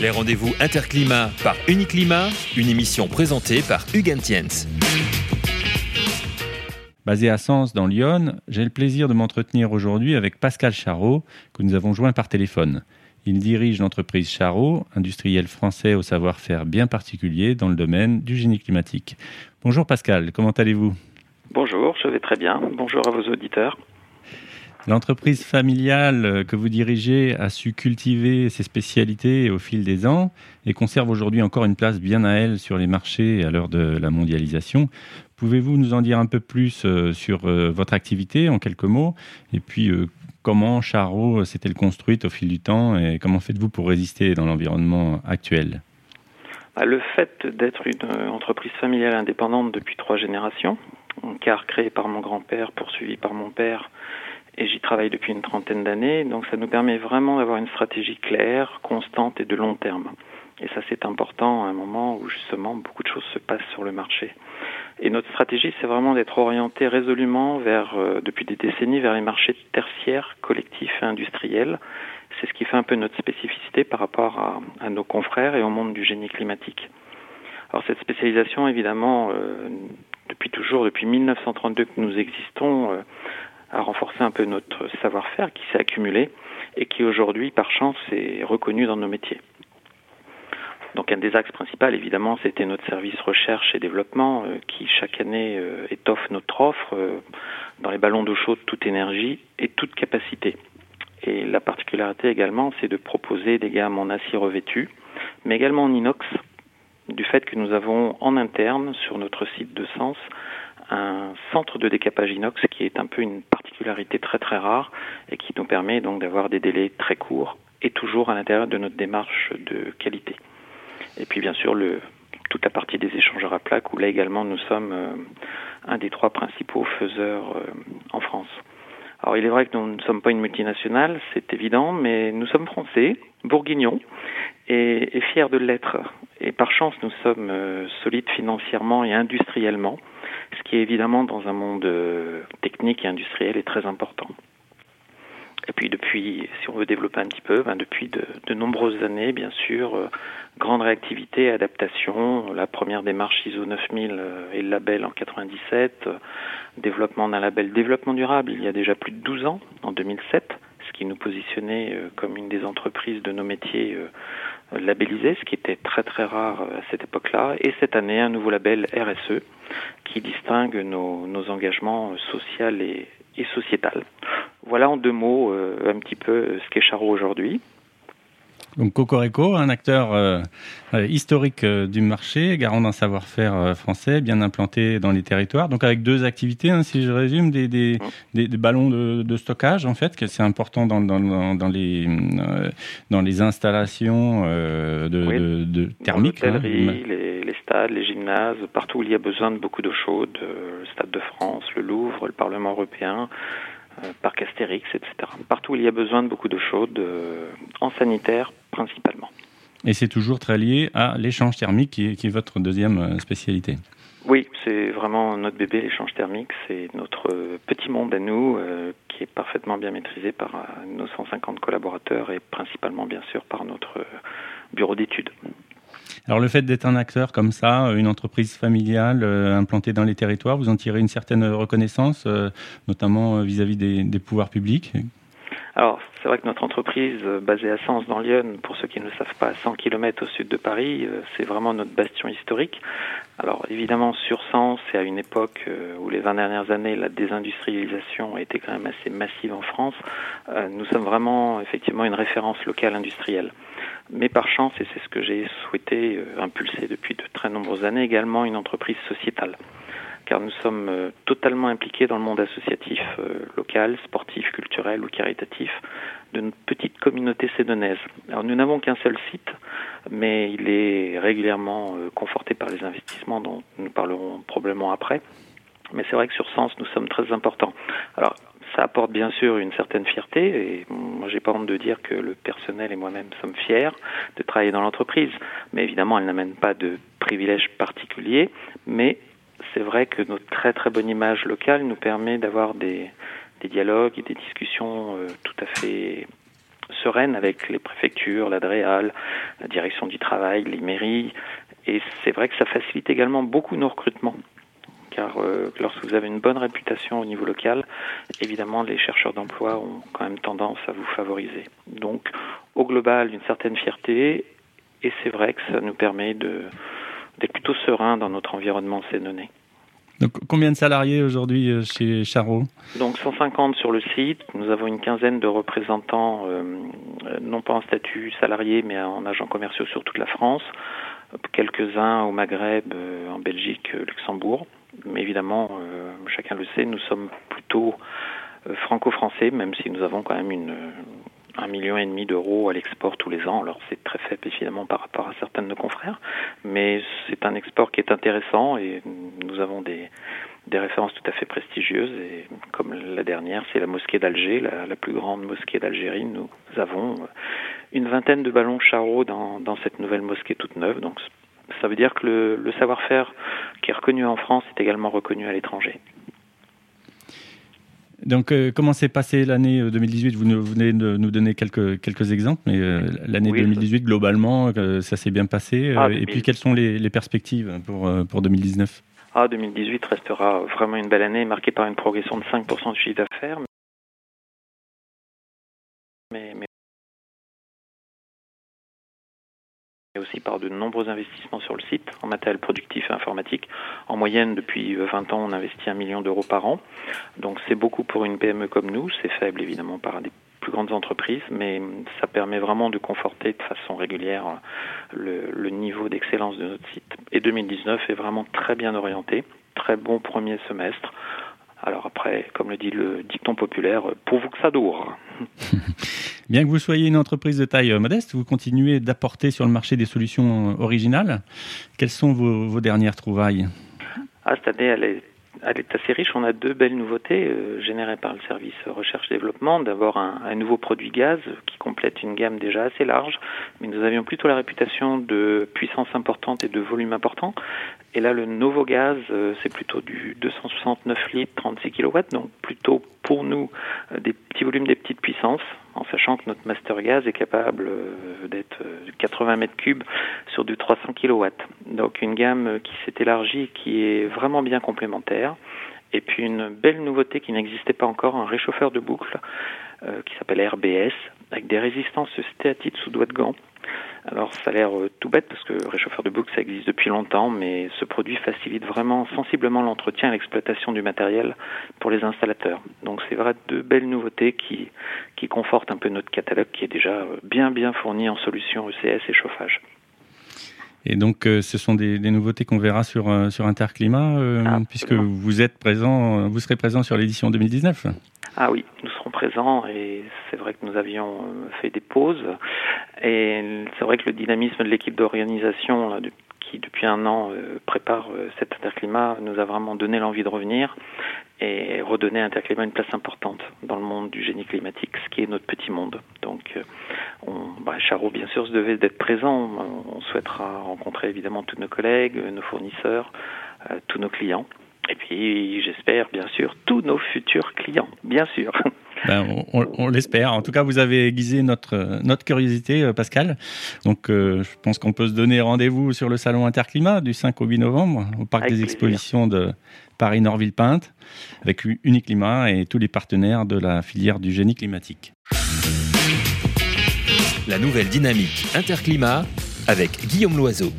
Les rendez-vous Interclimat par Uniclimat, une émission présentée par Hugues Tiens. Basé à Sens, dans Lyon, j'ai le plaisir de m'entretenir aujourd'hui avec Pascal Charot, que nous avons joint par téléphone. Il dirige l'entreprise Charot, industriel français au savoir-faire bien particulier dans le domaine du génie climatique. Bonjour Pascal, comment allez-vous? Bonjour, je vais très bien. Bonjour à vos auditeurs. L'entreprise familiale que vous dirigez a su cultiver ses spécialités au fil des ans et conserve aujourd'hui encore une place bien à elle sur les marchés à l'heure de la mondialisation. Pouvez-vous nous en dire un peu plus euh, sur euh, votre activité en quelques mots? Et puis euh, comment Charo s'est-elle construite au fil du temps et comment faites-vous pour résister dans l'environnement actuel? Bah, Le fait d'être une entreprise familiale indépendante depuis trois générations, car créée par mon grand-père, poursuivi par mon père, et j'y travaille depuis une trentaine d'années, donc ça nous permet vraiment d'avoir une stratégie claire, constante et de long terme. Et ça c'est important à un moment où justement beaucoup de choses se passent sur le marché. Et notre stratégie c'est vraiment d'être orienté résolument vers, euh, depuis des décennies, vers les marchés tertiaires, collectifs et industriels. C'est ce qui fait un peu notre spécificité par rapport à, nos confrères et au monde du génie climatique. Alors cette spécialisation, évidemment, euh, depuis toujours, depuis 1932 que nous existons, euh, a renforcé un peu notre savoir-faire qui s'est accumulé et qui aujourd'hui, par chance, est reconnu dans nos métiers. Donc un des axes principaux, évidemment, c'était notre service recherche et développement euh, qui chaque année euh, étoffe notre offre euh, dans les ballons d'eau chaude toute énergie et toute capacité. Et la particularité également, c'est de proposer des gammes en acier revêtu, mais également en inox, du fait que nous avons en interne sur notre site de Sens un centre de décapage inox qui est un peu une très très rare et qui nous permet donc d'avoir des délais très courts et toujours à l'intérieur de notre démarche de qualité. Et puis bien sûr le, toute la partie des échangeurs à plaques où là également nous sommes euh, un des trois principaux faiseurs euh, en France. Alors il est vrai que nous ne sommes pas une multinationale, c'est évident, mais nous sommes français, bourguignons, et fiers de l'être. Et par chance, nous sommes euh, solides financièrement et industriellement ce qui est évidemment dans un monde euh, technique et industriel est très important. Et puis depuis, si on veut développer un petit peu, ben depuis de, nombreuses années, bien sûr, euh, grande réactivité, adaptation, la première démarche ISO 9000 euh, et le label en 97, euh, développement d'un label développement durable il y a déjà plus de 12 ans, en 2007, ce qui nous positionnait comme une des entreprises de nos métiers euh, labellisées, ce qui était très très rare euh, à cette époque-là, et cette année un nouveau label RSE qui distingue nos, engagements sociaux et, et sociétal. Voilà en deux mots euh, un petit peu ce qu'est Charo aujourd'hui. Donc Cocorico, un acteur euh, historique euh, du marché, garant d'un savoir-faire euh, français, bien implanté dans les territoires. Donc avec deux activités, hein, si je résume, des, des, des, des ballons de, de, stockage en fait, que c'est important dans, dans, dans, les dans les installations de, oui. de, de thermiques. Hein. Les, les, stades, les gymnases, partout où il y a besoin de beaucoup d'eau chaude, le Stade de France, le Louvre, le Parlement européen. Euh, parc Astérix, etc. Partout où il y a besoin de beaucoup d'eau chaude, euh, en sanitaire principalement. Et c'est toujours très lié à l'échange thermique qui est, qui est, votre deuxième euh, spécialité. Oui, c'est vraiment notre bébé, l'échange thermique. C'est notre petit monde à nous euh, qui est parfaitement bien maîtrisé par euh, nos 150 collaborateurs et principalement, bien sûr, par notre bureau d'études. Alors le fait d'être un acteur comme ça, une entreprise familiale euh, implantée dans les territoires, vous en tirez une certaine reconnaissance, euh, notamment vis-à-vis -vis des, pouvoirs publics? Alors, c'est vrai que notre entreprise, euh, basée à Sens, dans Lyon, pour ceux qui ne le savent pas, à 100 km au sud de Paris, euh, c'est vraiment notre bastion historique. Alors, évidemment, sur Sens, c'est à une époque euh, où les 20 dernières années, la désindustrialisation a été quand même assez massive en France. Nous sommes vraiment, effectivement, une référence locale industrielle. Mais par chance, et c'est ce que j'ai souhaité impulser depuis de très nombreuses années, également une entreprise sociétale car nous sommes euh, totalement impliqués dans le monde associatif euh, local, sportif, culturel ou caritatif de notre petite communauté sédonaise. Alors nous n'avons qu'un seul site, mais il est régulièrement euh, conforté par les investissements dont nous parlerons probablement après. Mais c'est vrai que sur Sens, nous sommes très importants. Alors, ça apporte bien sûr une certaine fierté et moi j'ai pas honte de dire que le personnel et moi-même sommes fiers de travailler dans l'entreprise mais évidemment elle n'amène pas de privilèges particuliers mais c'est vrai que notre très très bonne image locale nous permet d'avoir des, dialogues et des discussions euh, tout à fait sereine avec les préfectures, l'ADREAL, la direction du travail, les mairies. Et c'est vrai que ça facilite également beaucoup nos recrutements. Car euh, lorsque vous avez une bonne réputation au niveau local, évidemment, les chercheurs d'emploi ont quand même tendance à vous favoriser. Donc, au global, une certaine fierté. Et c'est vrai que ça nous permet d'être plutôt serein dans notre environnement sénonais. Donc, combien de salariés aujourd'hui euh, chez Charot Donc 150 sur le site. Nous avons une quinzaine de représentants, euh, non pas en statut salarié, mais en agents commerciaux sur toute la France. Quelques-uns au Maghreb, euh, en Belgique, Luxembourg. Mais évidemment, chacun le sait, nous sommes plutôt franco-français, même si nous avons quand même une, un million et demi d'euros à l'export tous les ans. Alors c'est très faible évidemment par rapport à certains de nos confrères, mais c'est un export qui est intéressant et nous avons des, des références tout à fait prestigieuses. Et comme la dernière, c'est la mosquée d'Alger, la, plus grande mosquée d'Algérie. Nous avons une vingtaine de ballons charreaux dans, dans cette nouvelle mosquée toute neuve. Donc ça veut dire que le, le savoir-faire qui est reconnu en France est également reconnu à l'étranger. Donc, euh, comment s'est passée l'année 2018 euh, Vous venez de nous donner quelques, quelques exemples, mais euh, l'année 2018, globalement, ça s'est bien passé. Ah, et puis, quelles sont les, les perspectives pour, pour 2019 ah, 2018 restera vraiment une belle année, marquée par une progression de 5% du chiffre d'affaires. Aussi par de nombreux investissements sur le site en matériel productif et informatique. En moyenne, depuis 20 ans, on investit un million d'euros par an. Donc c'est beaucoup pour une PME comme nous. C'est faible évidemment par des plus grandes entreprises, mais ça permet vraiment de conforter de façon régulière le, le niveau d'excellence de notre site. Et 2019 est vraiment très bien orienté. Très bon premier semestre. Alors après, comme le dit le dicton populaire, pour vous que ça dure. Bien que vous soyez une entreprise de taille euh, modeste, vous continuez d'apporter sur le marché des solutions euh, originales. Quelles sont vos, vos dernières trouvailles? Ah, Cette année, elle est elle est assez riche. On a deux belles nouveautés euh, générées par le service recherche-développement. D'abord, un, nouveau produit gaz qui complète une gamme déjà assez large, mais nous avions plutôt la réputation de puissance importante et de volume important. Et là, le Novo Gaz, euh, c'est plutôt du 269 litres, 36 kW, donc plutôt pour nous euh, des petits volumes, des petites puissances, sachant que notre Master Gaz est capable euh, d'être 80 mètres cubes sur du 300 kW. Donc une gamme qui s'est élargie, qui est vraiment bien complémentaire. Et puis une belle nouveauté qui n'existait pas encore, un réchauffeur de boucle qui s'appelle RBS, avec des résistances stéatites sous doigt de gant alors ça a l'air euh, tout bête parce que réchauffeur de boucle ça existe depuis longtemps, mais ce produit facilite vraiment sensiblement l'entretien et l'exploitation du matériel pour les installateurs. Donc c'est vrai deux belles nouveautés qui, qui confortent un peu notre catalogue qui est déjà euh, bien bien fourni en solutions ECS et chauffage. Et donc, euh, ce sont des, des nouveautés qu'on verra sur, sur Interclimat, ah, puisque vous êtes présent, vous serez présent sur l'édition 2019. Ah oui, nous serons présents et c'est vrai que nous avions euh, fait des pauses. Et c'est vrai que le dynamisme de l'équipe d'organisation qui depuis un an euh, prépare euh, cet interclimat nous a vraiment donné l'envie de revenir et redonner à Interclimat une place importante dans le monde du génie climatique, ce qui est notre petit monde. Donc, on, bah, Charo, bien sûr, se devait d'être présent. On souhaitera rencontrer évidemment tous nos collègues, nos fournisseurs, tous nos clients. Et puis, j'espère, bien sûr, tous nos futurs clients, bien sûr. Ben, on, l'espère. En tout cas, vous avez aiguisé notre, notre curiosité, euh, Pascal. Donc, euh, je pense qu'on peut se donner rendez-vous sur le salon Interclimat du 5 au 8 novembre au parc des expositions de Paris-Nord-Ville-Pinte avec Uniclimat et tous les partenaires de la filière du génie climatique. La nouvelle dynamique Interclimat avec Guillaume Loiseau.